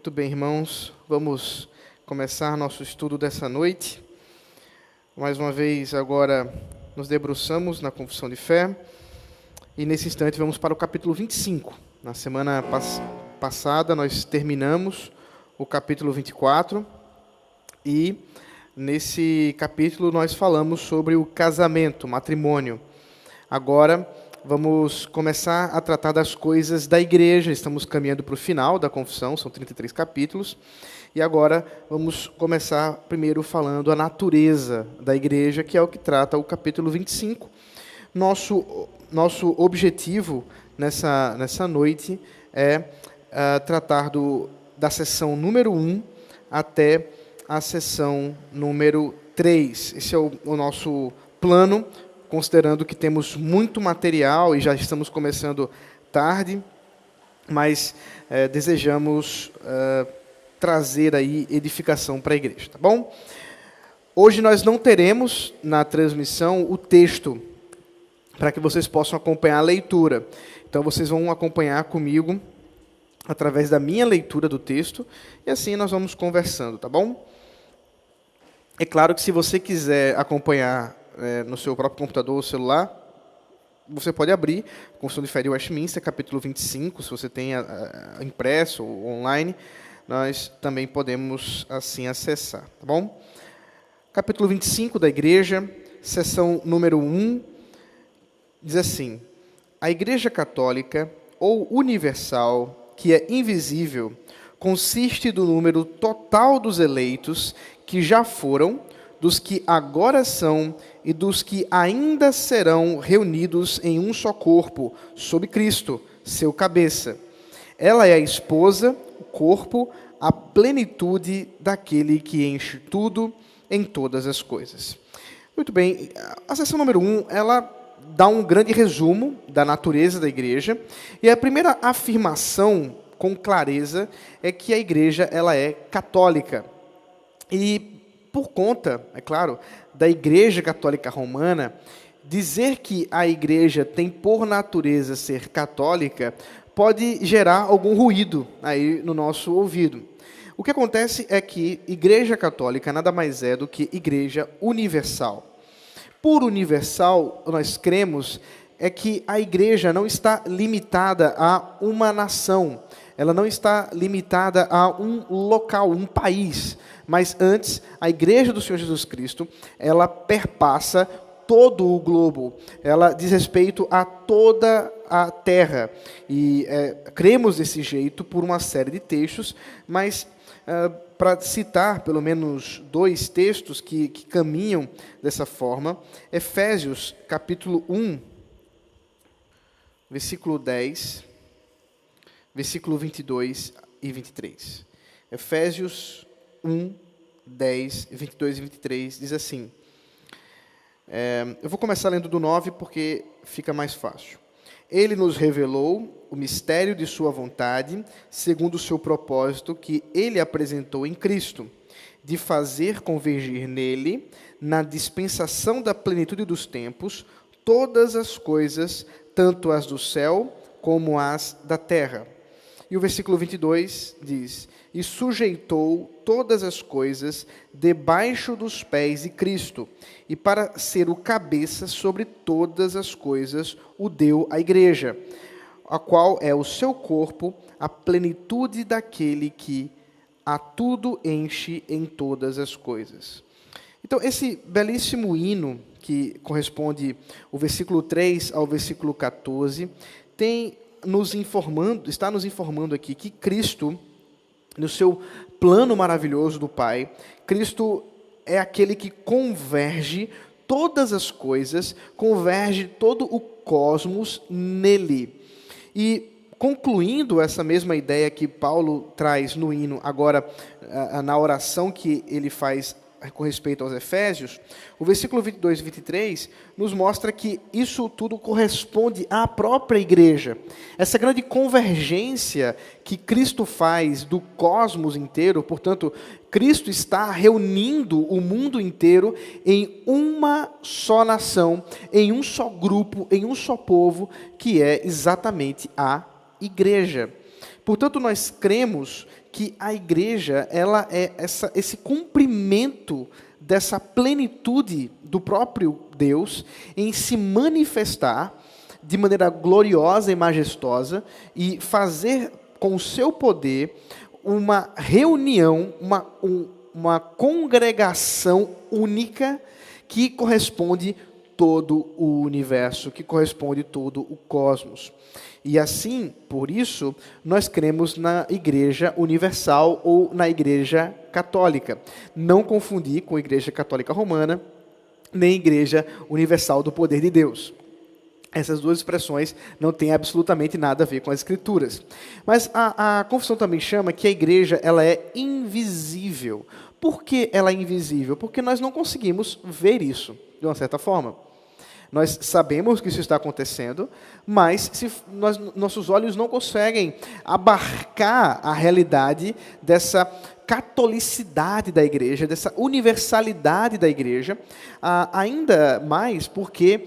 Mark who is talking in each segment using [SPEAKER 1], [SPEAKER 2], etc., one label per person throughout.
[SPEAKER 1] Muito bem, irmãos, vamos começar nosso estudo dessa noite. Mais uma vez, agora nos debruçamos na confissão de fé e nesse instante vamos para o capítulo 25. Na semana pass passada nós terminamos o capítulo 24 e nesse capítulo nós falamos sobre o casamento, matrimônio. Agora vamos começar a tratar das coisas da igreja. Estamos caminhando para o final da confissão, são 33 capítulos. E agora vamos começar primeiro falando a natureza da igreja, que é o que trata o capítulo 25. Nosso, nosso objetivo nessa, nessa noite é uh, tratar do, da sessão número 1 até a sessão número 3. Esse é o, o nosso plano considerando que temos muito material e já estamos começando tarde, mas é, desejamos é, trazer aí edificação para a igreja, tá bom? Hoje nós não teremos na transmissão o texto para que vocês possam acompanhar a leitura. Então vocês vão acompanhar comigo através da minha leitura do texto e assim nós vamos conversando, tá bom? É claro que se você quiser acompanhar é, no seu próprio computador ou celular, você pode abrir Constituição de Fé de Westminster, capítulo 25, se você tem a, a, impresso ou online, nós também podemos assim acessar, tá bom? Capítulo 25 da Igreja, seção número 1, diz assim: A Igreja Católica ou universal, que é invisível, consiste do número total dos eleitos que já foram dos que agora são e dos que ainda serão reunidos em um só corpo, sob Cristo, seu cabeça. Ela é a esposa, o corpo, a plenitude daquele que enche tudo em todas as coisas. Muito bem, a sessão número um, ela dá um grande resumo da natureza da igreja, e a primeira afirmação com clareza é que a igreja ela é católica. E por conta, é claro, da Igreja Católica Romana, dizer que a igreja tem por natureza ser católica pode gerar algum ruído aí no nosso ouvido. O que acontece é que Igreja Católica nada mais é do que Igreja Universal. Por universal, nós cremos é que a igreja não está limitada a uma nação, ela não está limitada a um local, um país, mas antes, a igreja do Senhor Jesus Cristo, ela perpassa todo o globo, ela diz respeito a toda a terra. E é, cremos desse jeito por uma série de textos, mas é, para citar pelo menos dois textos que, que caminham dessa forma, Efésios capítulo 1, versículo 10, versículo 22 e 23. Efésios 1, 10, 22 e 23, diz assim. É, eu vou começar lendo do 9 porque fica mais fácil. Ele nos revelou o mistério de Sua vontade, segundo o seu propósito que Ele apresentou em Cristo, de fazer convergir nele, na dispensação da plenitude dos tempos, todas as coisas, tanto as do céu como as da terra. E o versículo 22 diz: e sujeitou todas as coisas debaixo dos pés de Cristo, e para ser o cabeça sobre todas as coisas, o deu à igreja, a qual é o seu corpo, a plenitude daquele que a tudo enche em todas as coisas. Então, esse belíssimo hino, que corresponde o versículo 3 ao versículo 14, tem nos informando, está nos informando aqui que Cristo no seu plano maravilhoso do Pai, Cristo é aquele que converge todas as coisas, converge todo o cosmos nele. E concluindo essa mesma ideia que Paulo traz no hino, agora na oração que ele faz com respeito aos Efésios, o versículo 22 e 23 nos mostra que isso tudo corresponde à própria igreja. Essa grande convergência que Cristo faz do cosmos inteiro, portanto, Cristo está reunindo o mundo inteiro em uma só nação, em um só grupo, em um só povo, que é exatamente a igreja. Portanto, nós cremos que a igreja ela é essa, esse cumprimento dessa plenitude do próprio Deus em se manifestar de maneira gloriosa e majestosa e fazer com o seu poder uma reunião, uma, um, uma congregação única que corresponde todo o universo, que corresponde todo o cosmos. E assim, por isso, nós cremos na Igreja Universal ou na Igreja Católica. Não confundir com a Igreja Católica Romana, nem Igreja Universal do Poder de Deus. Essas duas expressões não têm absolutamente nada a ver com as escrituras. Mas a, a confissão também chama que a igreja ela é invisível. Por que ela é invisível? Porque nós não conseguimos ver isso, de uma certa forma. Nós sabemos que isso está acontecendo, mas se nós, nossos olhos não conseguem abarcar a realidade dessa catolicidade da igreja, dessa universalidade da igreja, ainda mais porque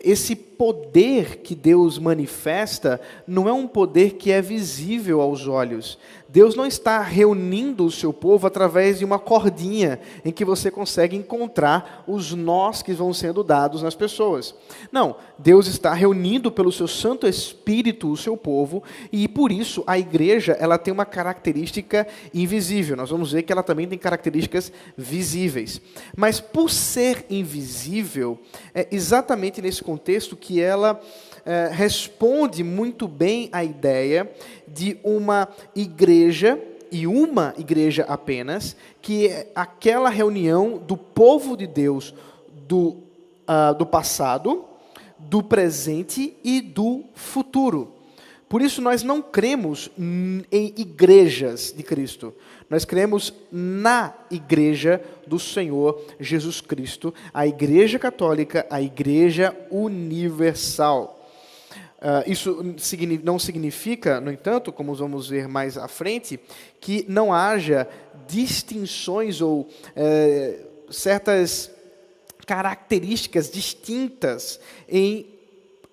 [SPEAKER 1] esse poder que Deus manifesta não é um poder que é visível aos olhos. Deus não está reunindo o seu povo através de uma cordinha em que você consegue encontrar os nós que vão sendo dados nas pessoas. Não, Deus está reunindo pelo seu Santo Espírito o seu povo e por isso a igreja ela tem uma característica invisível. Nós vamos ver que ela também tem características visíveis. Mas por ser invisível, é exatamente nesse contexto que ela é, responde muito bem à ideia de uma igreja, e uma igreja apenas, que é aquela reunião do povo de Deus do, uh, do passado, do presente e do futuro. Por isso, nós não cremos em igrejas de Cristo. Nós cremos na igreja do Senhor Jesus Cristo, a Igreja Católica, a Igreja Universal. Uh, isso não significa, no entanto, como vamos ver mais à frente, que não haja distinções ou eh, certas características distintas em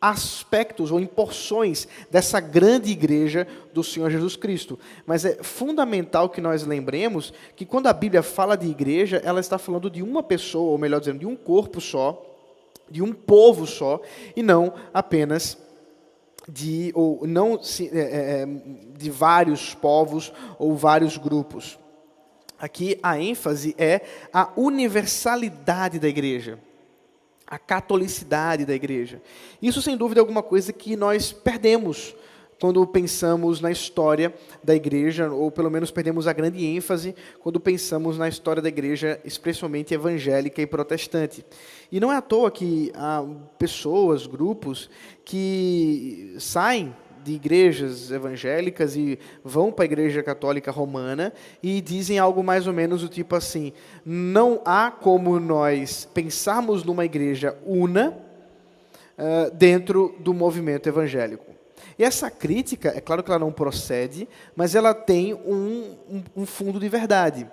[SPEAKER 1] aspectos ou em porções dessa grande igreja do Senhor Jesus Cristo. Mas é fundamental que nós lembremos que quando a Bíblia fala de igreja, ela está falando de uma pessoa, ou melhor dizendo, de um corpo só, de um povo só, e não apenas de ou não é, é, é, de vários povos ou vários grupos. Aqui a ênfase é a universalidade da igreja, a catolicidade da igreja. Isso sem dúvida é alguma coisa que nós perdemos quando pensamos na história da igreja, ou pelo menos perdemos a grande ênfase quando pensamos na história da igreja, especialmente evangélica e protestante. E não é à toa que há pessoas, grupos, que saem de igrejas evangélicas e vão para a igreja católica romana e dizem algo mais ou menos do tipo assim: não há como nós pensarmos numa igreja una uh, dentro do movimento evangélico. E essa crítica, é claro que ela não procede, mas ela tem um, um, um fundo de verdade.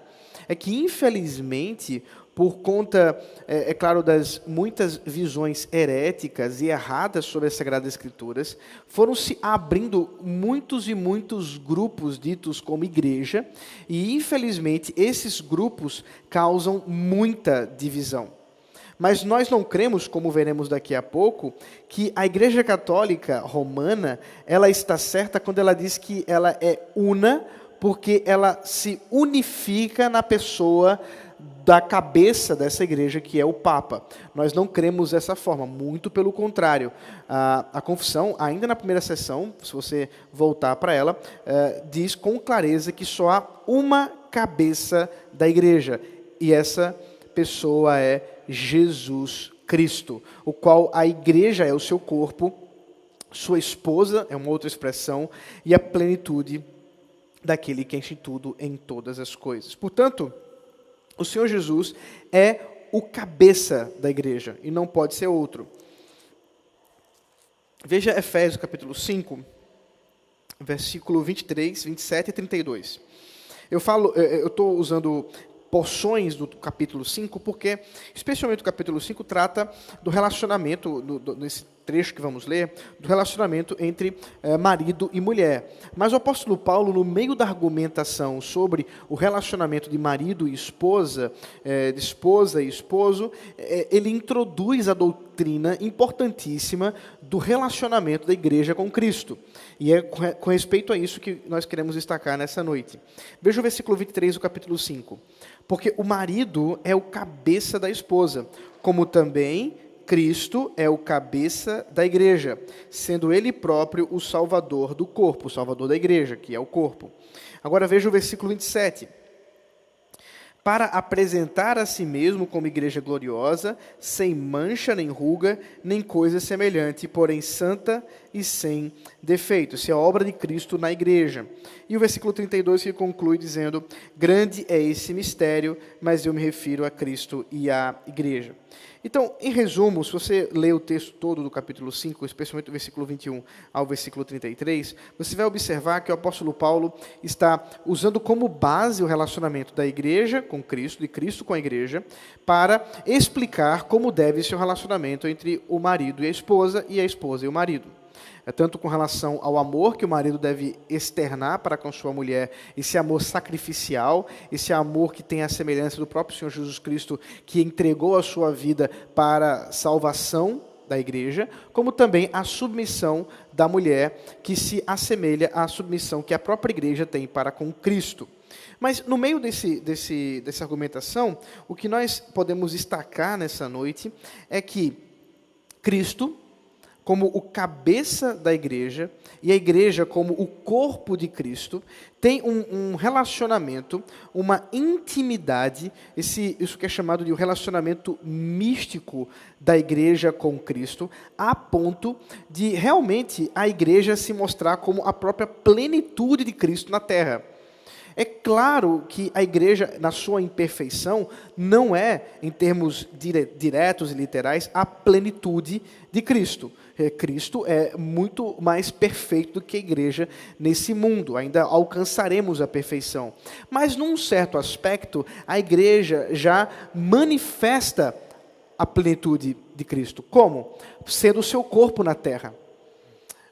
[SPEAKER 1] É que, infelizmente, por conta, é, é, claro, das muitas visões heréticas e erradas sobre as Sagradas Escrituras, foram se abrindo muitos e muitos grupos ditos como igreja, e infelizmente esses grupos causam muita divisão. Mas nós não cremos, como veremos daqui a pouco, que a Igreja Católica Romana, ela está certa quando ela diz que ela é una, porque ela se unifica na pessoa da cabeça dessa igreja, que é o Papa. Nós não cremos dessa forma, muito pelo contrário. A, a confissão, ainda na primeira sessão, se você voltar para ela, é, diz com clareza que só há uma cabeça da igreja, e essa pessoa é Jesus Cristo, o qual a igreja é o seu corpo, sua esposa é uma outra expressão, e a plenitude daquele que enche tudo em todas as coisas. Portanto, o Senhor Jesus é o cabeça da igreja e não pode ser outro. Veja Efésios capítulo 5, versículo 23, 27 e 32. Eu falo, eu estou usando porções do capítulo 5, porque, especialmente o capítulo 5, trata do relacionamento, do, do, desse trecho que vamos ler, do relacionamento entre eh, marido e mulher. Mas o apóstolo Paulo, no meio da argumentação sobre o relacionamento de marido e esposa, eh, de esposa e esposo, eh, ele introduz a doutrina importantíssima do relacionamento da igreja com Cristo. E é com respeito a isso que nós queremos destacar nessa noite. Veja o versículo 23 do capítulo 5. Porque o marido é o cabeça da esposa, como também Cristo é o cabeça da igreja, sendo ele próprio o salvador do corpo, o salvador da igreja, que é o corpo. Agora veja o versículo 27 para apresentar a si mesmo como igreja gloriosa, sem mancha nem ruga, nem coisa semelhante, porém santa e sem defeito. Isso é a obra de Cristo na igreja. E o versículo 32 que conclui dizendo: Grande é esse mistério, mas eu me refiro a Cristo e à igreja. Então, em resumo, se você ler o texto todo do capítulo 5, especialmente do versículo 21 ao versículo 33, você vai observar que o apóstolo Paulo está usando como base o relacionamento da igreja com Cristo, de Cristo com a igreja, para explicar como deve ser o relacionamento entre o marido e a esposa e a esposa e o marido é tanto com relação ao amor que o marido deve externar para com sua mulher, esse amor sacrificial, esse amor que tem a semelhança do próprio Senhor Jesus Cristo, que entregou a sua vida para salvação da igreja, como também a submissão da mulher, que se assemelha à submissão que a própria igreja tem para com Cristo. Mas no meio desse, desse, dessa argumentação, o que nós podemos destacar nessa noite é que Cristo, como o cabeça da igreja e a igreja como o corpo de Cristo, tem um, um, relacionamento, uma intimidade, esse, isso que é chamado de um relacionamento místico da igreja com Cristo, a ponto de realmente a igreja se mostrar como a própria plenitude de Cristo na terra. É claro que a igreja, na sua imperfeição, não é, em termos dire diretos e literais, a plenitude de Cristo. É, Cristo é muito mais perfeito do que a igreja nesse mundo. Ainda alcançaremos a perfeição. Mas, num certo aspecto, a igreja já manifesta a plenitude de Cristo. Como? Sendo o seu corpo na terra.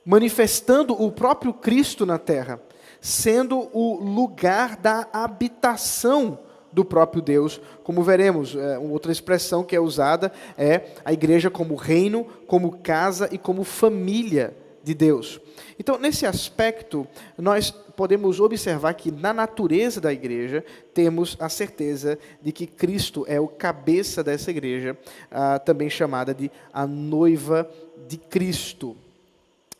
[SPEAKER 1] Manifestando o próprio Cristo na terra sendo o lugar da habitação do próprio Deus, como veremos. É, outra expressão que é usada é a igreja como reino, como casa e como família de Deus. Então, nesse aspecto, nós podemos observar que na natureza da igreja temos a certeza de que Cristo é o cabeça dessa igreja, ah, também chamada de a noiva de Cristo.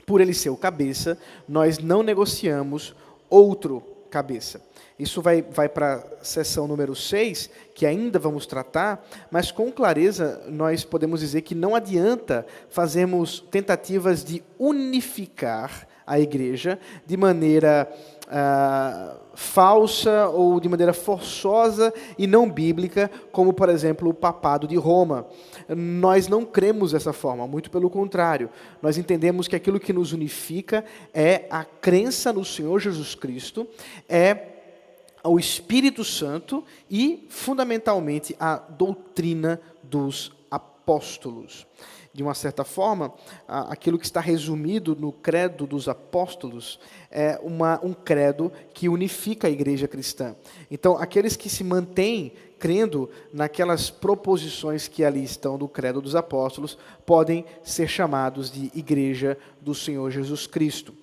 [SPEAKER 1] Por ele ser o cabeça, nós não negociamos outro cabeça. Isso vai, vai para a sessão número 6, que ainda vamos tratar, mas com clareza nós podemos dizer que não adianta fazermos tentativas de unificar a igreja de maneira ah, falsa ou de maneira forçosa e não bíblica, como, por exemplo, o papado de Roma. Nós não cremos dessa forma, muito pelo contrário. Nós entendemos que aquilo que nos unifica é a crença no Senhor Jesus Cristo, é o Espírito Santo e, fundamentalmente, a doutrina dos apóstolos de uma certa forma, aquilo que está resumido no credo dos apóstolos é uma, um credo que unifica a igreja cristã. Então, aqueles que se mantêm crendo naquelas proposições que ali estão do credo dos apóstolos podem ser chamados de igreja do Senhor Jesus Cristo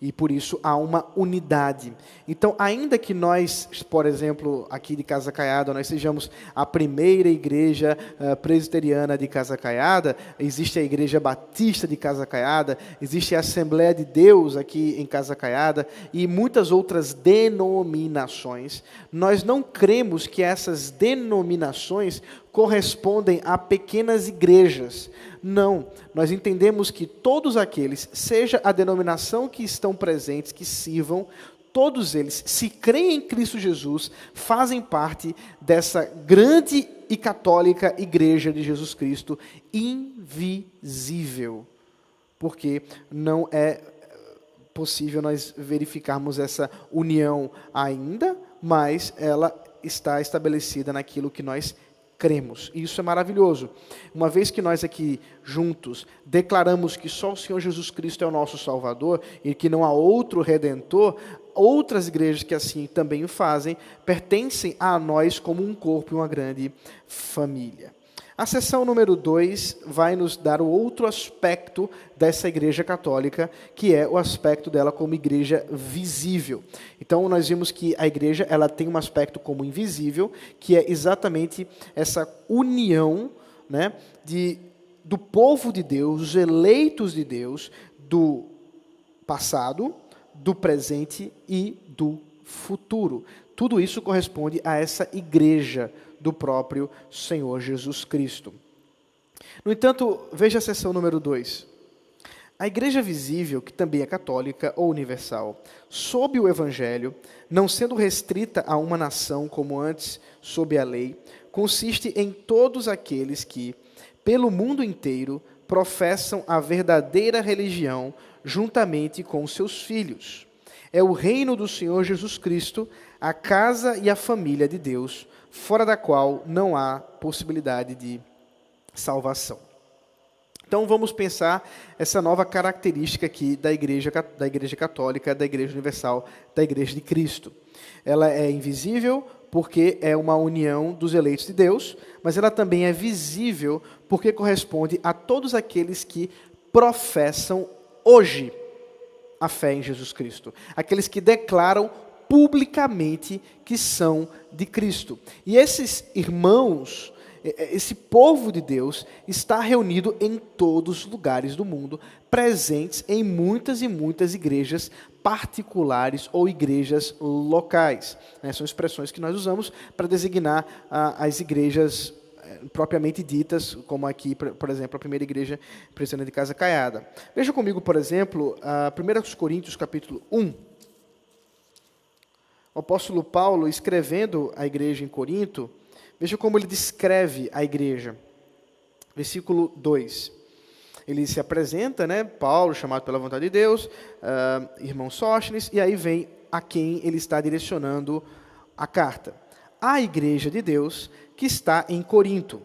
[SPEAKER 1] e por isso há uma unidade. Então, ainda que nós, por exemplo, aqui de Casa Caiada, nós sejamos a primeira igreja uh, presbiteriana de Casa Caiada, existe a igreja batista de Casa Caiada, existe a Assembleia de Deus aqui em Casa Caiada e muitas outras denominações, nós não cremos que essas denominações correspondem a pequenas igrejas. Não, nós entendemos que todos aqueles, seja a denominação que estão presentes, que sirvam, todos eles, se creem em Cristo Jesus, fazem parte dessa grande e católica igreja de Jesus Cristo, invisível. Porque não é possível nós verificarmos essa união ainda, mas ela está estabelecida naquilo que nós cremos. E isso é maravilhoso. Uma vez que nós aqui juntos declaramos que só o Senhor Jesus Cristo é o nosso Salvador e que não há outro redentor, outras igrejas que assim também o fazem pertencem a nós como um corpo e uma grande família. A sessão número 2 vai nos dar o outro aspecto dessa igreja católica, que é o aspecto dela como igreja visível. Então nós vimos que a igreja ela tem um aspecto como invisível, que é exatamente essa união, né, de do povo de Deus, os eleitos de Deus, do passado, do presente e do futuro. Tudo isso corresponde a essa igreja do próprio Senhor Jesus Cristo. No entanto, veja a seção número 2. A igreja visível, que também é católica ou universal, sob o evangelho, não sendo restrita a uma nação como antes sob a lei, consiste em todos aqueles que, pelo mundo inteiro, professam a verdadeira religião juntamente com seus filhos. É o reino do Senhor Jesus Cristo, a casa e a família de Deus, fora da qual não há possibilidade de salvação. Então vamos pensar essa nova característica aqui da igreja, da igreja católica, da igreja universal, da igreja de Cristo. Ela é invisível porque é uma união dos eleitos de Deus, mas ela também é visível porque corresponde a todos aqueles que professam hoje a fé em Jesus Cristo. Aqueles que declaram publicamente que são de Cristo. E esses irmãos, esse povo de Deus, está reunido em todos os lugares do mundo, presentes em muitas e muitas igrejas particulares ou igrejas locais. Né? São expressões que nós usamos para designar as igrejas eh, propriamente ditas, como aqui, por exemplo, a primeira igreja presbiteriana de Casa Caiada. Veja comigo, por exemplo, a 1 Coríntios capítulo 1, o apóstolo Paulo, escrevendo a igreja em Corinto, veja como ele descreve a igreja. Versículo 2. Ele se apresenta, né, Paulo, chamado pela vontade de Deus, uh, irmão Sóstenes, e aí vem a quem ele está direcionando a carta. A igreja de Deus que está em Corinto.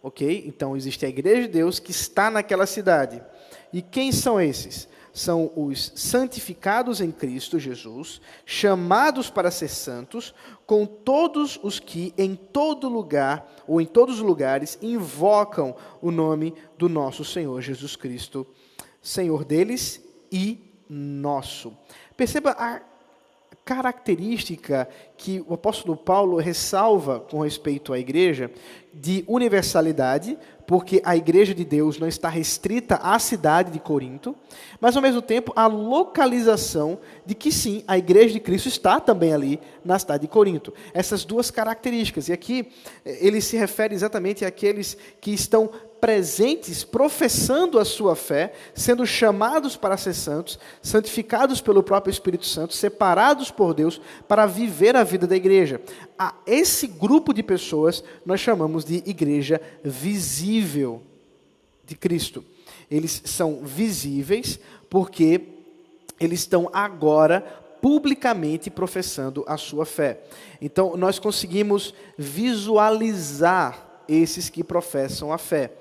[SPEAKER 1] Ok? Então existe a igreja de Deus que está naquela cidade. E quem são esses? são os santificados em Cristo Jesus, chamados para ser santos, com todos os que em todo lugar ou em todos os lugares invocam o nome do nosso Senhor Jesus Cristo, Senhor deles e nosso. Perceba a característica que o apóstolo Paulo ressalva com respeito à igreja de universalidade, porque a igreja de Deus não está restrita à cidade de Corinto, mas ao mesmo tempo a localização de que sim, a igreja de Cristo está também ali na cidade de Corinto. Essas duas características. E aqui eh, ele se refere exatamente àqueles que estão presentes, professando a sua fé, sendo chamados para ser santos, santificados pelo próprio Espírito Santo, separados por Deus para viver a vida da igreja. A esse grupo de pessoas nós chamamos de igreja visível de Cristo. Eles são visíveis porque eles estão agora publicamente professando a sua fé. Então, nós conseguimos visualizar esses que professam a fé.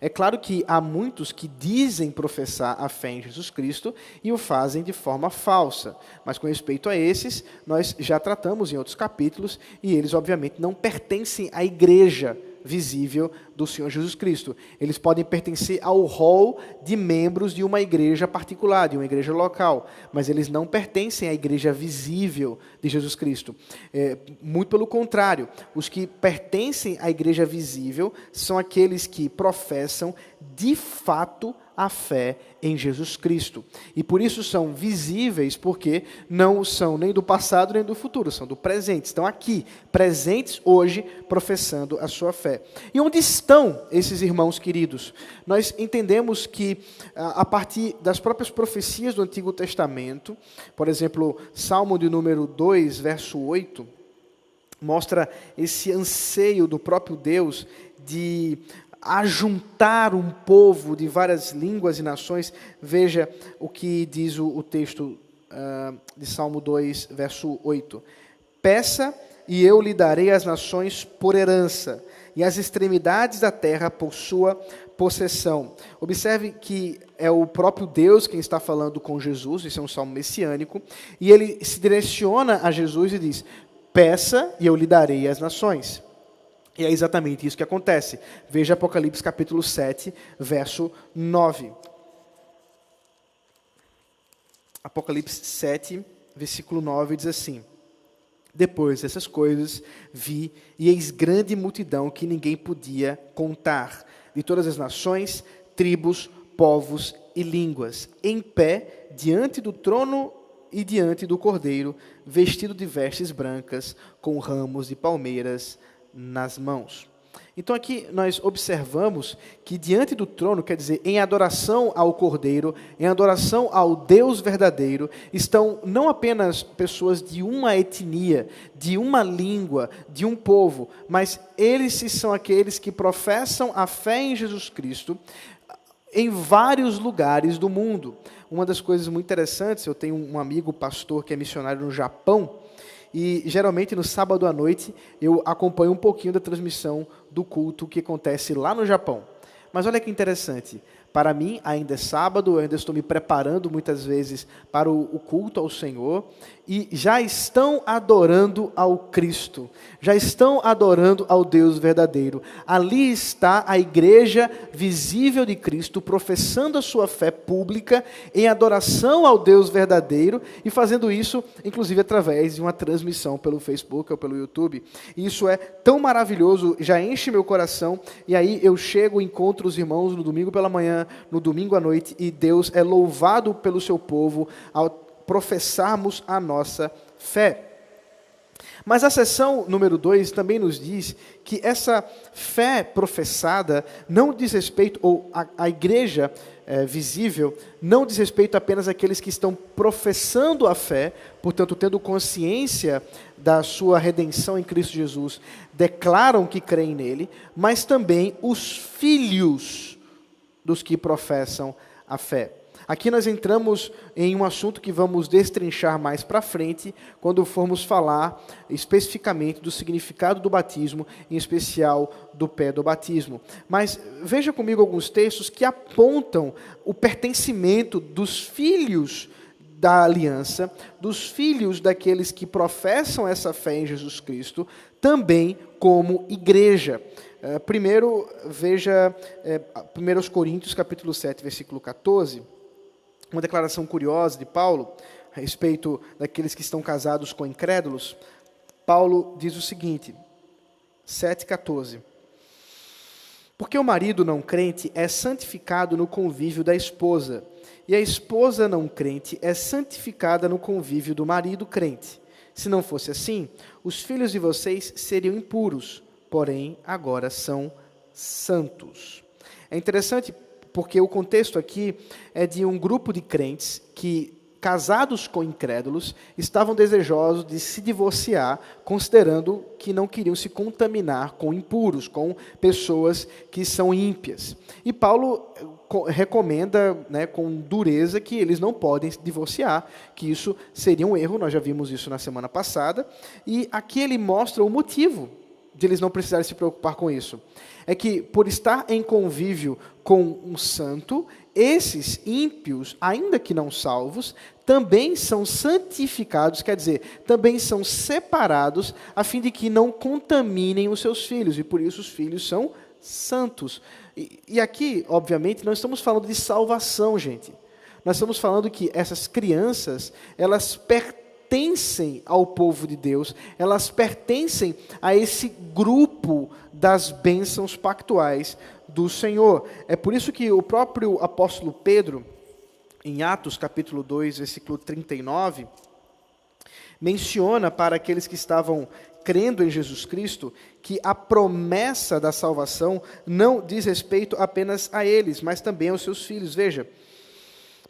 [SPEAKER 1] É claro que há muitos que dizem professar a fé em Jesus Cristo e o fazem de forma falsa, mas com respeito a esses, nós já tratamos em outros capítulos e eles, obviamente, não pertencem à igreja visível do Senhor Jesus Cristo. Eles podem pertencer ao rol de membros de uma igreja particular, de uma igreja local, mas eles não pertencem à igreja visível de Jesus Cristo. É, muito pelo contrário, os que pertencem à igreja visível são aqueles que professam de fato a fé em Jesus Cristo. E por isso são visíveis, porque não são nem do passado nem do futuro, são do presente. Estão aqui, presentes hoje, professando a sua fé. E onde estão esses irmãos queridos? Nós entendemos que, a partir das próprias profecias do Antigo Testamento, por exemplo, Salmo de número 2, verso 8, mostra esse anseio do próprio Deus de ajuntar um povo de várias línguas e nações. Veja o que diz o, o texto uh, de Salmo 2, verso 8. Peça e eu lhe darei as nações por herança, e as extremidades da terra por sua possessão. Observe que é o próprio Deus quem está falando com Jesus, isso é um salmo messiânico, e ele se direciona a Jesus e diz: Peça e eu lhe darei as nações. E é exatamente isso que acontece. Veja Apocalipse capítulo 7, verso 9. Apocalipse 7, versículo 9 diz assim: Depois dessas coisas, vi e eis grande multidão que ninguém podia contar, de todas as nações, tribos, povos e línguas, em pé diante do trono e diante do cordeiro, vestido de vestes brancas, com ramos de palmeiras nas mãos. Então aqui nós observamos que diante do trono, quer dizer, em adoração ao Cordeiro, em adoração ao Deus verdadeiro, estão não apenas pessoas de uma etnia, de uma língua, de um povo, mas eles são aqueles que professam a fé em Jesus Cristo em vários lugares do mundo. Uma das coisas muito interessantes, eu tenho um amigo pastor que é missionário no Japão, e geralmente no sábado à noite eu acompanho um pouquinho da transmissão do culto que acontece lá no Japão. Mas olha que interessante. Para mim, ainda é sábado, eu ainda estou me preparando muitas vezes para o, culto ao Senhor, e já estão adorando ao Cristo, já estão adorando ao Deus verdadeiro. Ali está a igreja visível de Cristo, professando a sua fé pública em adoração ao Deus verdadeiro e fazendo isso, inclusive, através de uma transmissão pelo Facebook ou pelo YouTube. Isso é tão maravilhoso, já enche meu coração, e aí eu chego, encontro os irmãos no domingo pela manhã, no domingo à noite, e Deus é louvado pelo seu povo ao professarmos a nossa fé. Mas a sessão número 2 também nos diz que essa fé professada não diz respeito, ou a, a igreja é, visível, não diz respeito apenas àqueles que estão professando a fé, portanto, tendo consciência da sua redenção em Cristo Jesus, declaram que creem nele, mas também os filhos dos que professam a fé. Aqui nós entramos em um assunto que vamos destrinchar mais para frente, quando formos falar especificamente do significado do batismo, em especial do pé do batismo. Mas veja comigo alguns textos que apontam o pertencimento dos filhos da aliança, dos filhos daqueles que professam essa fé em Jesus Cristo, também como igreja. Eh, primeiro, veja é, eh, 1 Coríntios capítulo 7, versículo 14 uma declaração curiosa de Paulo a respeito daqueles que estão casados com incrédulos. Paulo diz o seguinte, 7,14. Porque o marido não crente é santificado no convívio da esposa, e a esposa não crente é santificada no convívio do marido crente. Se não fosse assim, os filhos de vocês seriam impuros, porém agora são santos. É interessante porque o contexto aqui é de um grupo de crentes que, casados com incrédulos, estavam desejosos de se divorciar, considerando que não queriam se contaminar com impuros, com pessoas que são ímpias. E Paulo eh, recomenda né, com dureza que eles não podem se divorciar, que isso seria um erro, nós já vimos isso na semana passada, e aqui ele mostra o motivo de eles não precisarem se preocupar com isso é que, por estar em convívio com um santo, esses ímpios, ainda que não salvos, também são santificados, quer dizer, também são separados, a fim de que não contaminem os seus filhos, e por isso os filhos são santos. E, e aqui, obviamente, nós estamos falando de salvação, gente. Nós estamos falando que essas crianças, elas pertencem pertencem ao povo de Deus, elas pertencem a esse grupo das bênçãos pactuais do Senhor. É por isso que o próprio apóstolo Pedro, em Atos capítulo 2, versículo 39, menciona para aqueles que estavam crendo em Jesus Cristo que a promessa da salvação não diz respeito apenas a eles, mas também aos seus filhos. Veja,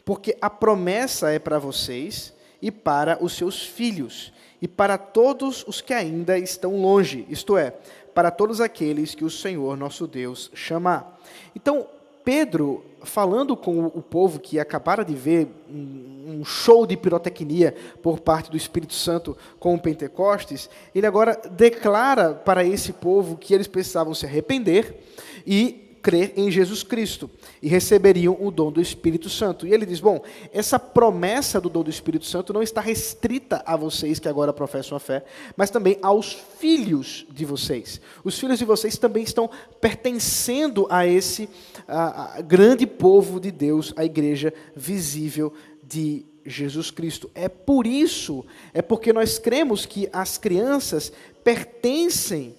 [SPEAKER 1] porque a promessa é para vocês e para os seus filhos, e para todos os que ainda estão longe, isto é, para todos aqueles que o Senhor nosso Deus chamar. Então, Pedro, falando com o povo que acabara de ver um show de pirotecnia por parte do Espírito Santo com o Pentecostes, ele agora declara para esse povo que eles precisavam se arrepender e crer em Jesus Cristo e receberiam o dom do Espírito Santo. E ele diz: Bom, essa promessa do dom do Espírito Santo não está restrita a vocês que agora professam a fé, mas também aos filhos de vocês. Os filhos de vocês também estão pertencendo a esse a, a grande povo de Deus, a igreja visível de Jesus Cristo. É por isso, é porque nós cremos que as crianças pertencem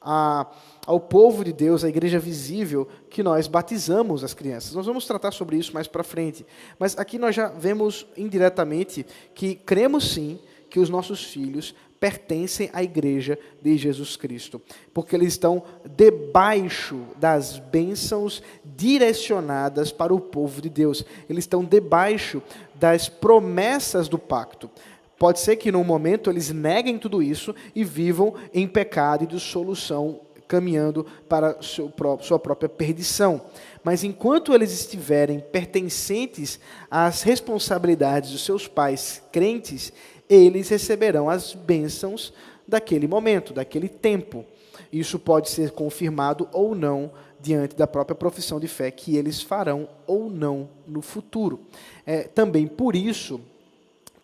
[SPEAKER 1] a ao povo de Deus, à igreja visível, que nós batizamos as crianças. Nós vamos tratar sobre isso mais para frente. Mas aqui nós já vemos indiretamente que cremos sim que os nossos filhos pertencem à igreja de Jesus Cristo, porque eles estão debaixo das bênçãos direcionadas para o povo de Deus. Eles estão debaixo das promessas do pacto. Pode ser que num momento eles neguem tudo isso e vivam em pecado e dissolução caminhando para sua própria perdição. Mas enquanto eles estiverem pertencentes às responsabilidades dos seus pais crentes, eles receberão as bênçãos daquele momento, daquele tempo. Isso pode ser confirmado ou não diante da própria profissão de fé que eles farão ou não no futuro. É, também por isso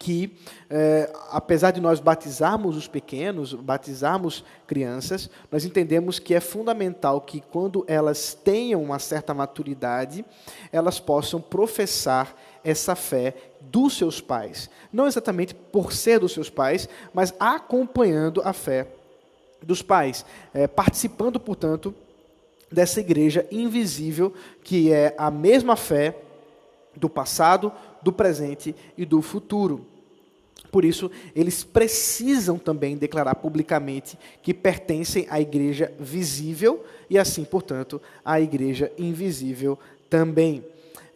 [SPEAKER 1] que, é, apesar de nós batizarmos os pequenos, batizarmos crianças, nós entendemos que é fundamental que, quando elas tenham uma certa maturidade, elas possam professar essa fé dos seus pais. Não exatamente por ser dos seus pais, mas acompanhando a fé dos pais, é, participando, portanto, dessa igreja invisível, que é a mesma fé do passado, do presente e do futuro. Por isso, eles precisam também declarar publicamente que pertencem à igreja visível e, assim, portanto, à igreja invisível também.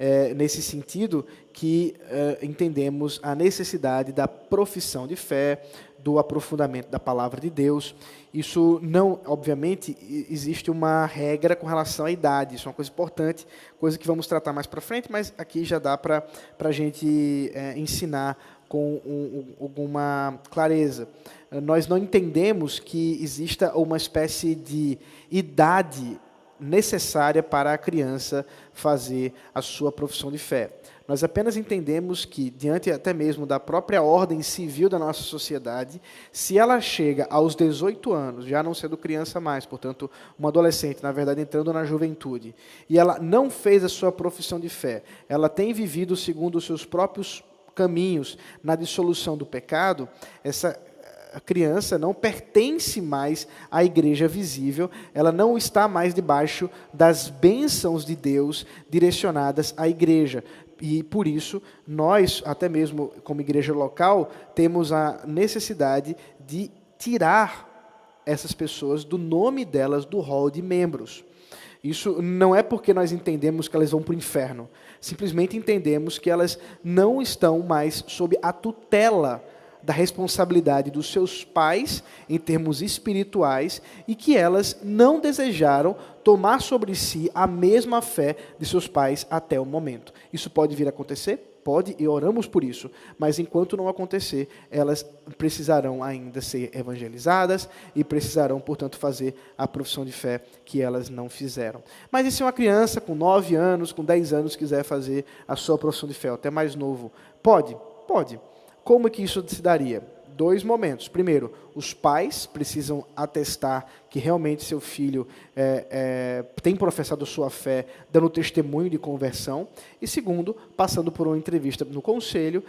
[SPEAKER 1] É, nesse sentido que é, entendemos a necessidade da profissão de fé, do aprofundamento da palavra de Deus. Isso não, obviamente, existe uma regra com relação à idade, isso é uma coisa importante, coisa que vamos tratar mais para frente, mas aqui já dá para a gente é, ensinar com um, alguma clareza. Nós não entendemos que exista uma espécie de idade necessária para a criança fazer a sua profissão de fé. Nós apenas entendemos que, diante até mesmo da própria ordem civil da nossa sociedade, se ela chega aos 18 anos, já não sendo criança mais, portanto, uma adolescente, na verdade, entrando na juventude, e ela não fez a sua profissão de fé, ela tem vivido segundo os seus próprios caminhos na dissolução do pecado, essa eh, criança não pertence mais à igreja visível, ela não está mais debaixo das bênçãos de Deus direcionadas à igreja. E por isso, nós, até mesmo como igreja local, temos a necessidade de tirar essas pessoas do nome delas do rol de membros. Isso não é porque nós entendemos que elas vão para o inferno. Simplesmente entendemos que elas não estão mais sob a tutela da responsabilidade dos seus pais em termos espirituais e que elas não desejaram tomar sobre si a mesma fé de seus pais até o momento. Isso pode vir a acontecer? Pode, e oramos por isso, mas enquanto não acontecer, elas precisarão ainda ser evangelizadas e precisarão, portanto, fazer a profissão de fé que elas não fizeram. Mas e se uma criança com 9 anos, com 10 anos, quiser fazer a sua profissão de fé, até mais novo? Pode? Pode. Como é que isso se daria? Dois momentos. Primeiro, os pais precisam atestar que realmente seu filho é, é, tem professado sua fé, dando testemunho de conversão. E segundo, passando por uma entrevista no conselho,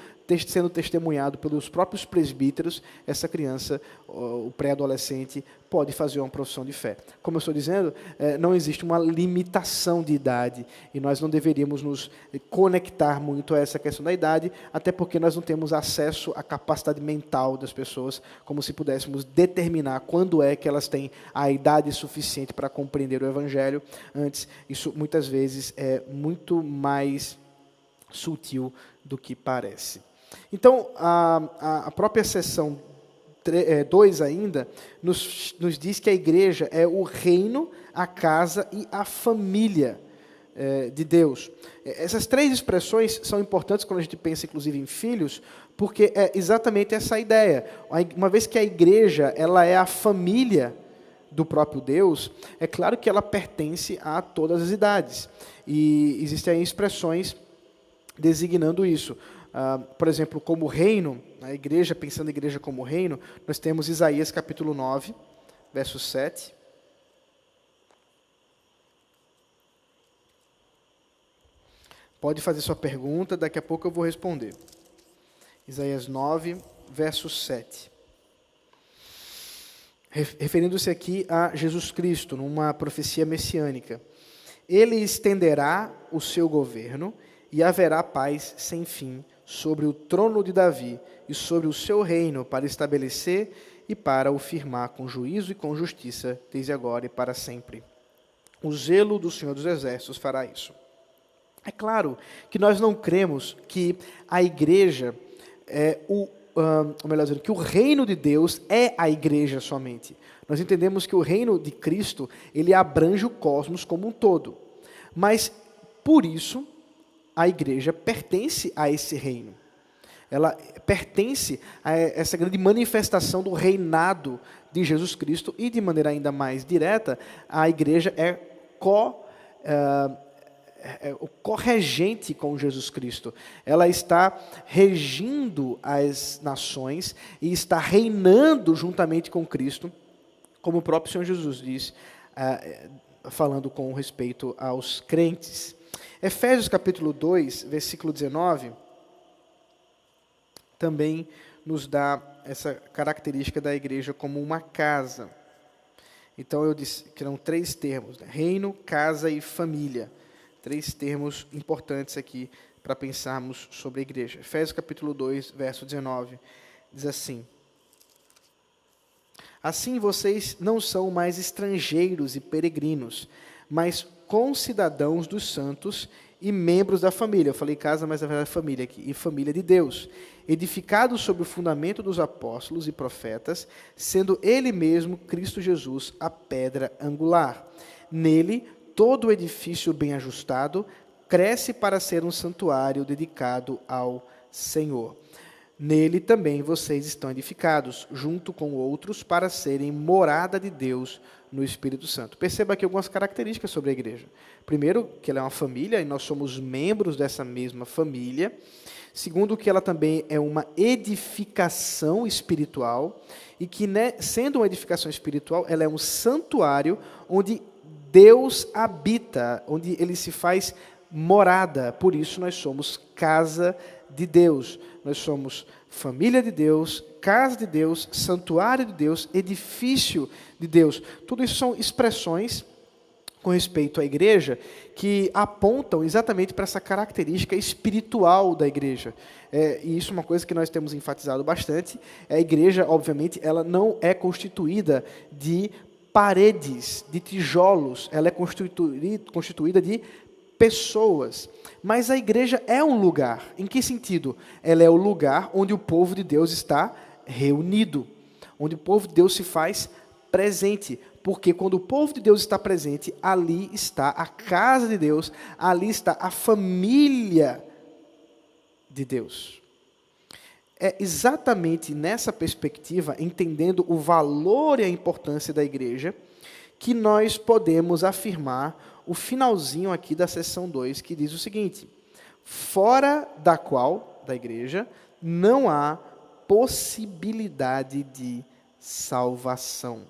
[SPEAKER 1] sendo testemunhado pelos próprios presbíteros, essa criança, o pré-adolescente, pode fazer uma profissão de fé. Como eu estou dizendo, é, não existe uma limitação de idade e nós não deveríamos nos conectar muito a essa questão da idade, até porque nós não temos acesso à capacidade mental das pessoas, como se pudéssemos determinar quando é que elas têm a idade suficiente para compreender o Evangelho. Antes, isso muitas vezes é muito mais sutil do que parece. Então, a, a própria seção 2 é, ainda nos, nos diz que a igreja é o reino, a casa e a família é, de Deus. Essas três expressões são importantes quando a gente pensa, inclusive, em filhos, porque é exatamente essa ideia. Uma vez que a igreja ela é a família do próprio Deus, é claro que ela pertence a todas as idades. E existem expressões designando isso. Uh, por exemplo, como reino, a igreja, pensando em igreja como reino, nós temos Isaías capítulo 9, verso 7. Pode fazer sua pergunta, daqui a pouco eu vou responder. Isaías 9, verso 7. Referindo-se aqui a Jesus Cristo, numa profecia messiânica. Ele estenderá o seu governo e haverá paz sem fim sobre o trono de Davi e sobre o seu reino para estabelecer e para o firmar com juízo e com justiça desde agora e para sempre. O zelo do Senhor dos Exércitos fará isso. É claro que nós não cremos que a igreja é o, ou melhor dizendo, que o reino de Deus é a igreja somente. Nós entendemos que o reino de Cristo, ele abrange o cosmos como um todo. Mas por isso a igreja pertence a esse reino. Ela pertence a essa grande manifestação do reinado de Jesus Cristo e, de maneira ainda mais direta, a igreja é co. é, o corregente com Jesus Cristo. Ela está regindo as nações e está reinando juntamente com Cristo, como o próprio Senhor Jesus diz, uh, falando com respeito aos crentes. Efésios capítulo 2, versículo 19, também nos dá essa característica da igreja como uma casa. Então eu disse que eram três termos: né? reino, casa e família. Três termos importantes aqui para pensarmos sobre a igreja. Efésios capítulo 2, verso 19, diz assim: Assim vocês não são mais estrangeiros e peregrinos, mas concidadãos dos santos e membros da família. Eu falei casa, mas na verdade é família aqui. E família de Deus. Edificados sobre o fundamento dos apóstolos e profetas, sendo Ele mesmo, Cristo Jesus, a pedra angular. Nele, todo o edifício bem ajustado cresce para ser um santuário dedicado ao Senhor. Nele também vocês estão edificados, junto com outros, para serem morada de Deus no Espírito Santo. Perceba aqui algumas características sobre a igreja. Primeiro, que ela é uma família e nós somos membros dessa mesma família. Segundo, que ela também é uma edificação espiritual e que, né, sendo uma edificação espiritual, ela é um santuário onde Deus habita, onde ele se faz morada. Por isso nós somos casa de Deus. Nós somos família de Deus, casa de Deus, santuário de Deus, edifício de Deus. Tudo isso são expressões com respeito à igreja que apontam exatamente para essa característica espiritual da igreja. É, e isso é uma coisa que nós temos enfatizado bastante. A igreja, obviamente, ela não é constituída de paredes, de tijolos, ela é constituída de pessoas. Mas a igreja é um lugar. Em que sentido? Ela é o lugar onde o povo de Deus está reunido, onde o povo de Deus se faz presente. Porque quando o povo de Deus está presente, ali está a casa de Deus, ali está a família de Deus. É exatamente nessa perspectiva, entendendo o valor e a importância da igreja, que nós podemos afirmar o finalzinho aqui da seção 2, que diz o seguinte: fora da qual, da igreja, não há possibilidade de salvação.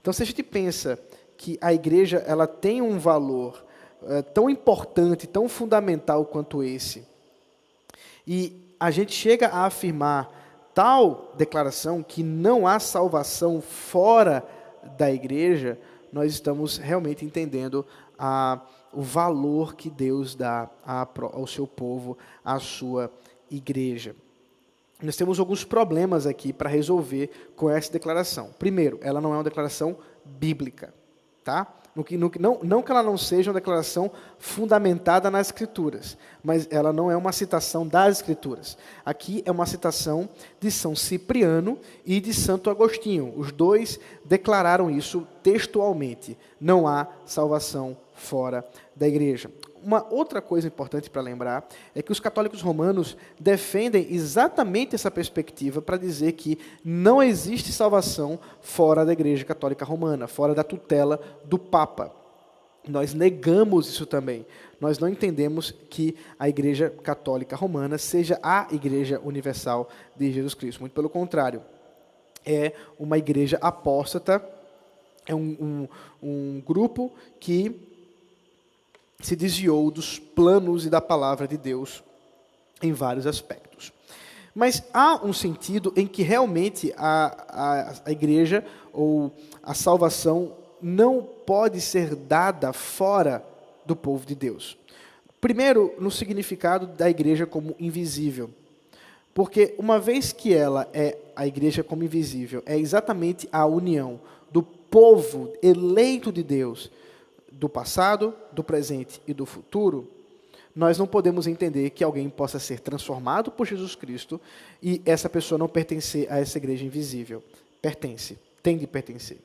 [SPEAKER 1] Então, se a gente pensa que a igreja ela tem um valor é, tão importante, tão fundamental quanto esse, e a gente chega a afirmar tal declaração que não há salvação fora da igreja, nós estamos realmente entendendo a, o valor que Deus dá a, ao seu povo, à sua igreja. Nós temos alguns problemas aqui para resolver com essa declaração. Primeiro, ela não é uma declaração bíblica, tá? No que, no, não, não que ela não seja uma declaração fundamentada nas Escrituras, mas ela não é uma citação das Escrituras. Aqui é uma citação de São Cipriano e de Santo Agostinho. Os dois declararam isso textualmente. Não há salvação fora da igreja. Uma outra coisa importante para lembrar é que os católicos romanos defendem exatamente essa perspectiva para dizer que não existe salvação fora da Igreja Católica Romana, fora da tutela do Papa. Nós negamos isso também. Nós não entendemos que a Igreja Católica Romana seja a Igreja Universal de Jesus Cristo. Muito pelo contrário. É uma igreja apóstata, é um, um, um grupo que se desviou dos planos e da palavra de Deus em vários aspectos. Mas há um sentido em que realmente a, a, a igreja ou a salvação não pode ser dada fora do povo de Deus. Primeiro, no significado da igreja como invisível. Porque uma vez que ela é a igreja como invisível, é exatamente a união do povo eleito de Deus do passado, do presente e do futuro, nós não podemos entender que alguém possa ser transformado por Jesus Cristo e essa pessoa não pertencer a essa igreja invisível. Pertence, tem de pertencer.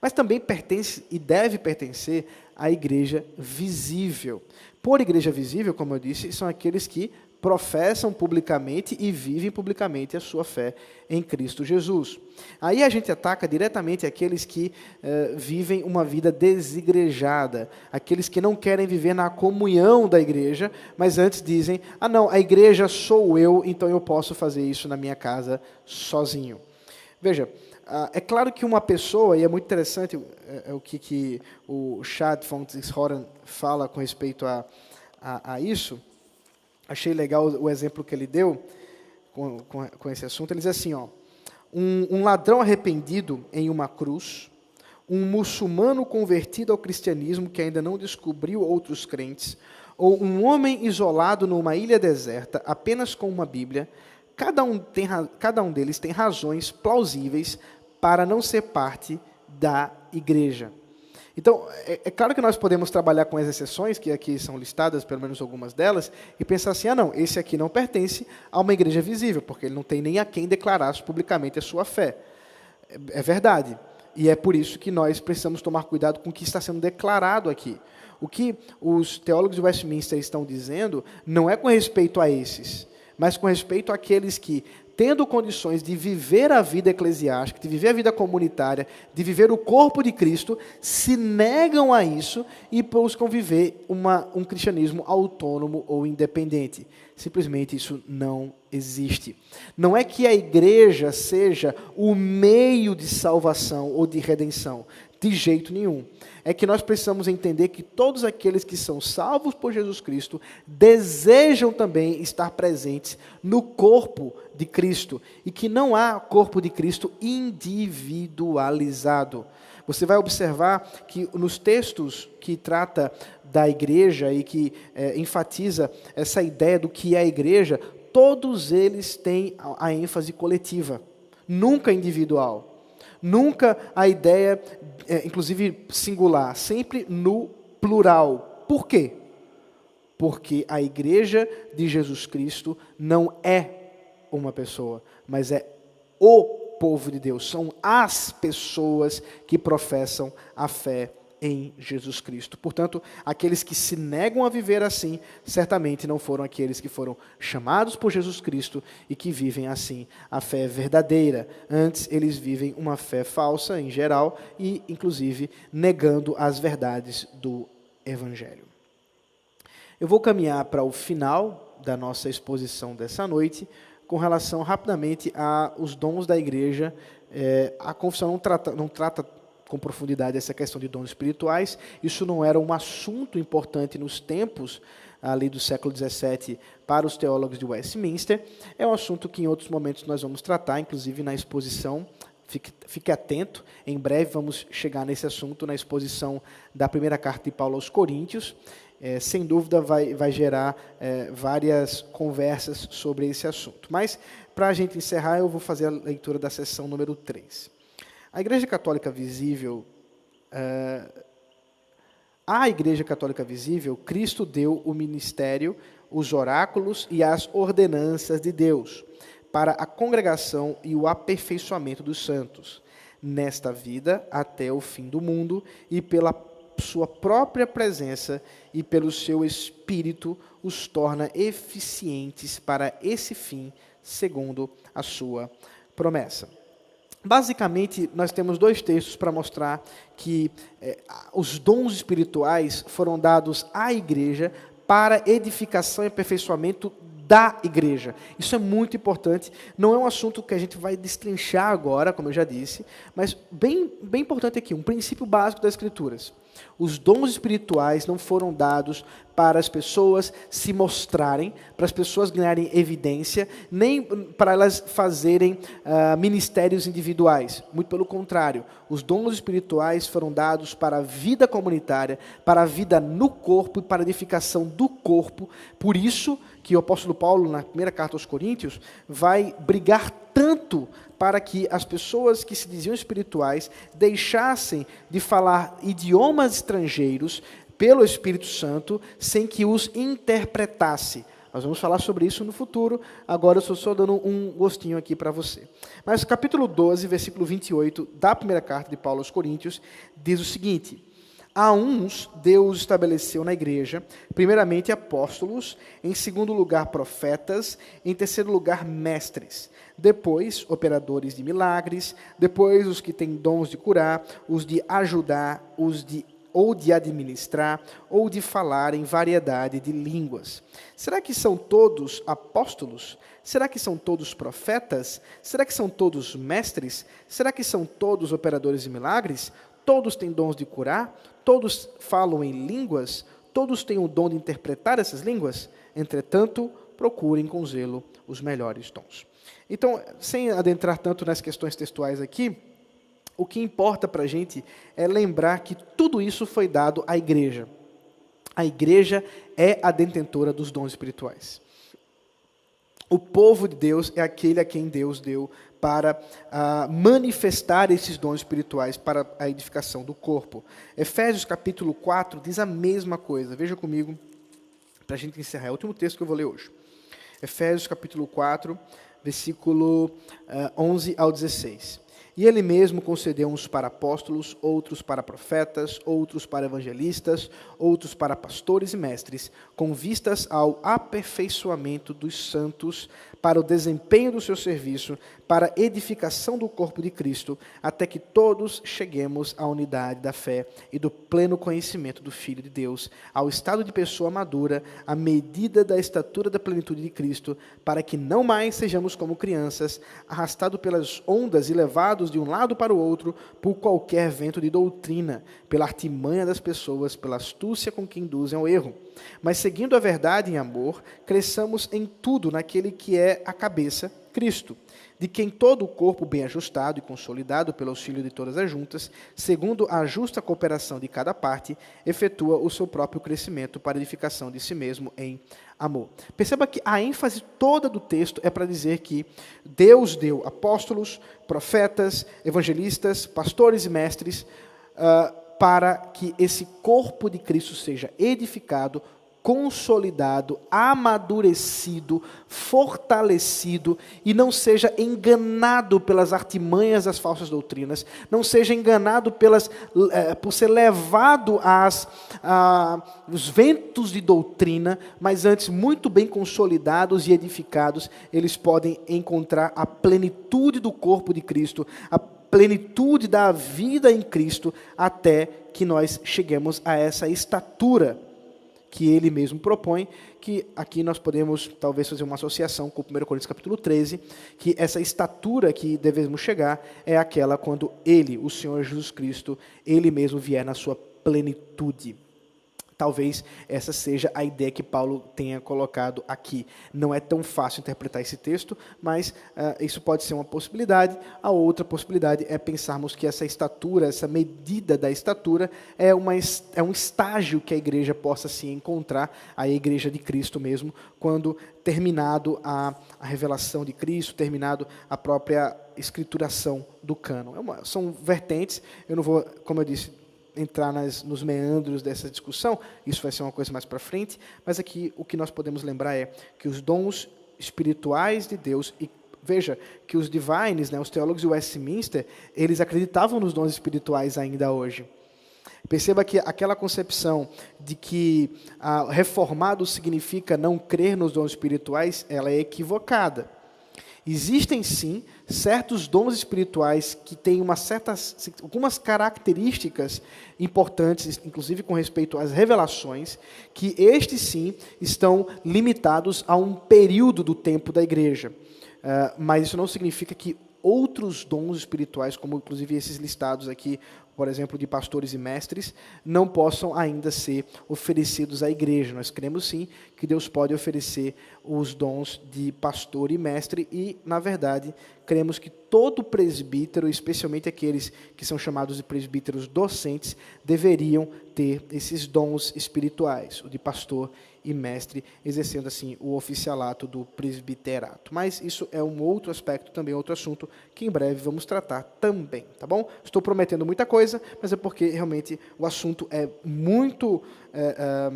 [SPEAKER 1] Mas também pertence e deve pertencer à igreja visível. Por igreja visível, como eu disse, são aqueles que professam publicamente e vivem publicamente a sua fé em Cristo Jesus. Aí a gente ataca diretamente aqueles que eh, vivem uma vida desigrejada, aqueles que não querem viver na comunhão da igreja, mas antes dizem: ah, não, a igreja sou eu, então eu posso fazer isso na minha casa sozinho. Veja, ah, é claro que uma pessoa, e é muito interessante é, é o que, que o Chad Fontes Horan fala com respeito a, a, a isso achei legal o exemplo que ele deu com, com, com esse assunto. Ele diz assim: ó, um, um ladrão arrependido em uma cruz, um muçulmano convertido ao cristianismo que ainda não descobriu outros crentes, ou um homem isolado numa ilha deserta apenas com uma Bíblia, cada um, tem, cada um deles tem razões plausíveis para não ser parte da igreja. Então, é, é, claro que nós podemos trabalhar com as exceções, que aqui são listadas, pelo menos algumas delas, e pensar assim: ah, não, esse aqui não pertence a uma igreja visível, porque ele não tem nem a quem declarar publicamente a sua fé. É, é verdade. E é por isso que nós precisamos tomar cuidado com o que está sendo declarado aqui. O que os teólogos de Westminster estão dizendo não é com respeito a esses, mas com respeito àqueles que tendo condições de viver a vida eclesiástica, de viver a vida comunitária, de viver o corpo de Cristo, se negam a isso e buscam viver uma, um cristianismo autônomo ou independente. Simplesmente isso não existe. Não é que a igreja seja o meio de salvação ou de redenção, de jeito nenhum é que nós precisamos entender que todos aqueles que são salvos por Jesus Cristo desejam também estar presentes no corpo de Cristo e que não há corpo de Cristo individualizado. Você vai observar que nos textos que trata da igreja e que é, enfatiza essa ideia do que é a igreja, todos eles têm a ênfase coletiva, nunca individual. Nunca a ideia, é, inclusive singular, sempre no plural. Por quê? Porque a igreja de Jesus Cristo não é uma pessoa, mas é o povo de Deus. São as pessoas que professam a fé em Jesus Cristo. Portanto, aqueles que se negam a viver assim, certamente não foram aqueles que foram chamados por Jesus Cristo e que vivem assim a fé verdadeira. Antes, eles vivem uma fé falsa em geral e, inclusive, negando as verdades do Evangelho. Eu vou caminhar para o final da nossa exposição dessa noite com relação rapidamente aos dons da igreja. É, a confissão não trata, não trata com profundidade essa questão de dons espirituais. Isso não era um assunto importante nos tempos ali do século XVII para os teólogos de Westminster. É um assunto que em outros momentos nós vamos tratar, inclusive na exposição. Fique, fique atento, em breve vamos chegar nesse assunto na exposição da primeira carta de Paulo aos Coríntios. É, sem dúvida vai, vai gerar é, várias conversas sobre esse assunto. Mas, para a gente encerrar, eu vou fazer a leitura da sessão número 3. A Igreja Católica Visível, uh, a Igreja Católica Visível, Cristo deu o ministério, os oráculos e as ordenanças de Deus para a congregação e o aperfeiçoamento dos santos, nesta vida até o fim do mundo e pela sua própria presença e pelo seu Espírito os torna eficientes para esse fim, segundo a sua promessa. Basicamente, nós temos dois textos para mostrar que eh, os dons espirituais foram dados à igreja para edificação e aperfeiçoamento da igreja. Isso é muito importante. Não é um assunto que a gente vai destrinchar agora, como eu já disse, mas bem, bem importante aqui, um princípio básico das Escrituras. Os dons espirituais não foram dados para as pessoas se mostrarem, para as pessoas ganharem evidência, nem para elas fazerem uh, ministérios individuais. Muito pelo contrário, os dons espirituais foram dados para a vida comunitária, para a vida no corpo e para a edificação do corpo. Por isso que o apóstolo Paulo, na primeira carta aos Coríntios, vai brigar tanto para que as pessoas que se diziam espirituais deixassem de falar idiomas estrangeiros pelo Espírito Santo sem que os interpretasse. Nós vamos falar sobre isso no futuro, agora eu estou só dando um gostinho aqui para você. Mas capítulo 12, versículo 28 da primeira carta de Paulo aos Coríntios diz o seguinte: a uns Deus estabeleceu na igreja, primeiramente apóstolos, em segundo lugar profetas, em terceiro lugar mestres, depois operadores de milagres, depois os que têm dons de curar, os de ajudar, os de ou de administrar, ou de falar em variedade de línguas. Será que são todos apóstolos? Será que são todos profetas? Será que são todos mestres? Será que são todos operadores de milagres? Todos têm dons de curar? Todos falam em línguas? Todos têm o dom de interpretar essas línguas? Entretanto, procurem com zelo os melhores dons. Então, sem adentrar tanto nas questões textuais aqui, o que importa para a gente é lembrar que tudo isso foi dado à igreja. A igreja é a detentora dos dons espirituais. O povo de Deus é aquele a quem Deus deu para uh, manifestar esses dons espirituais para a edificação do corpo. Efésios capítulo 4 diz a mesma coisa. Veja comigo, para a gente encerrar. É o último texto que eu vou ler hoje. Efésios capítulo 4, versículo ah, 11 ao 16. E ele mesmo concedeu uns para apóstolos, outros para profetas, outros para evangelistas, outros para pastores e mestres, com vistas ao aperfeiçoamento dos santos, para o desempenho do seu serviço, para a edificação do corpo de Cristo, até que todos cheguemos à unidade da fé e do pleno conhecimento do Filho de Deus, ao estado de pessoa madura, à medida da estatura da plenitude de Cristo, para que não mais sejamos como crianças, arrastados pelas ondas e levados de um lado para o outro por qualquer vento de doutrina, pela artimanha das pessoas, pela astúcia com que induzem ao erro mas seguindo a verdade em amor, cresçamos em tudo naquele que é a cabeça, Cristo, de quem todo o corpo bem ajustado e consolidado pelo auxílio de todas as juntas, segundo a justa cooperação de cada parte, efetua o seu próprio crescimento para edificação de si mesmo em amor. Perceba que a ênfase toda do texto é para dizer que Deus deu apóstolos, profetas, evangelistas, pastores e mestres, uh, para que esse corpo de Cristo seja edificado, consolidado, amadurecido, fortalecido e não seja enganado pelas artimanhas das falsas doutrinas, não seja enganado pelas, eh, por ser levado às, aos ventos de doutrina, mas antes muito bem consolidados e edificados, eles podem encontrar a plenitude do corpo de Cristo, a plenitude da vida em Cristo até que nós cheguemos a essa estatura que ele mesmo propõe, que aqui nós podemos talvez fazer uma associação com o 1 Coríntios capítulo 13, que essa estatura que devemos chegar é aquela quando ele, o Senhor Jesus Cristo, ele mesmo vier na sua plenitude. Talvez essa seja a ideia que Paulo tenha colocado aqui. Não é tão fácil interpretar esse texto, mas uh, isso pode ser uma possibilidade. A outra possibilidade é pensarmos que essa estatura, essa medida da estatura, é, uma, é um estágio que a igreja possa se encontrar, a igreja de Cristo mesmo, quando terminado a, a revelação de Cristo, terminado a própria escrituração do cano. É uma, são vertentes, eu não vou, como eu disse, entrar nas, nos meandros dessa discussão, isso vai ser uma coisa mais para frente, mas aqui o que nós podemos lembrar é que os dons espirituais de Deus, e veja que os divines, né, os teólogos de Westminster, eles acreditavam nos dons espirituais ainda hoje. Perceba que aquela concepção de que ah, reformado significa não crer nos dons espirituais, ela é equivocada. Existem sim certos dons espirituais que têm uma certas, algumas características importantes, inclusive com respeito às revelações, que estes sim estão limitados a um período do tempo da igreja. Uh, mas isso não significa que outros dons espirituais, como inclusive esses listados aqui, por exemplo, de pastores e mestres, não possam ainda ser oferecidos à igreja. Nós cremos sim que Deus pode oferecer os dons de pastor e mestre, e, na verdade, cremos que todo presbítero, especialmente aqueles que são chamados de presbíteros docentes, deveriam ter esses dons espirituais, o de pastor e mestre, exercendo assim o oficialato do presbiterato. Mas isso é um outro aspecto, também outro assunto que em breve vamos tratar também, tá bom? Estou prometendo muita coisa, mas é porque realmente o assunto é muito é, é,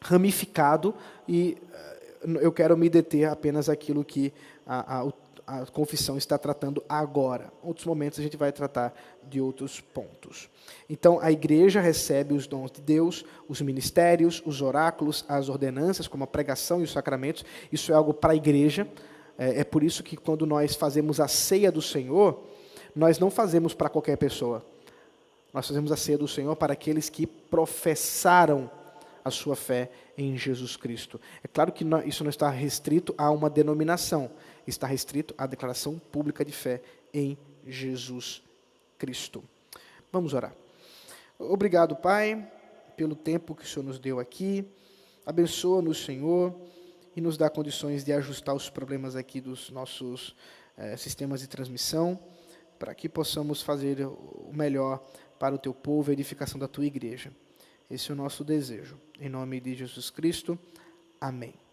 [SPEAKER 1] ramificado e é, eu quero me deter apenas aquilo que a, a, o a confissão está tratando agora. Outros momentos a gente vai tratar de outros pontos. Então, a igreja recebe os dons de Deus, os ministérios, os oráculos, as ordenanças, como a pregação e os sacramentos. Isso é algo para a igreja. É, é por isso que quando nós fazemos a ceia do Senhor, nós não fazemos para qualquer pessoa. Nós fazemos a ceia do Senhor para aqueles que professaram a sua fé em Jesus Cristo. É claro que isso não está restrito a uma denominação está restrito à declaração pública de fé em Jesus Cristo. Vamos orar. Obrigado, Pai, pelo tempo que o Senhor nos deu aqui. Abençoa-nos, Senhor, e nos dá condições de ajustar os problemas aqui dos nossos eh, sistemas de transmissão, para que possamos fazer o melhor para o teu povo, a edificação da tua igreja. Esse é o nosso desejo. Em nome de Jesus Cristo. Amém.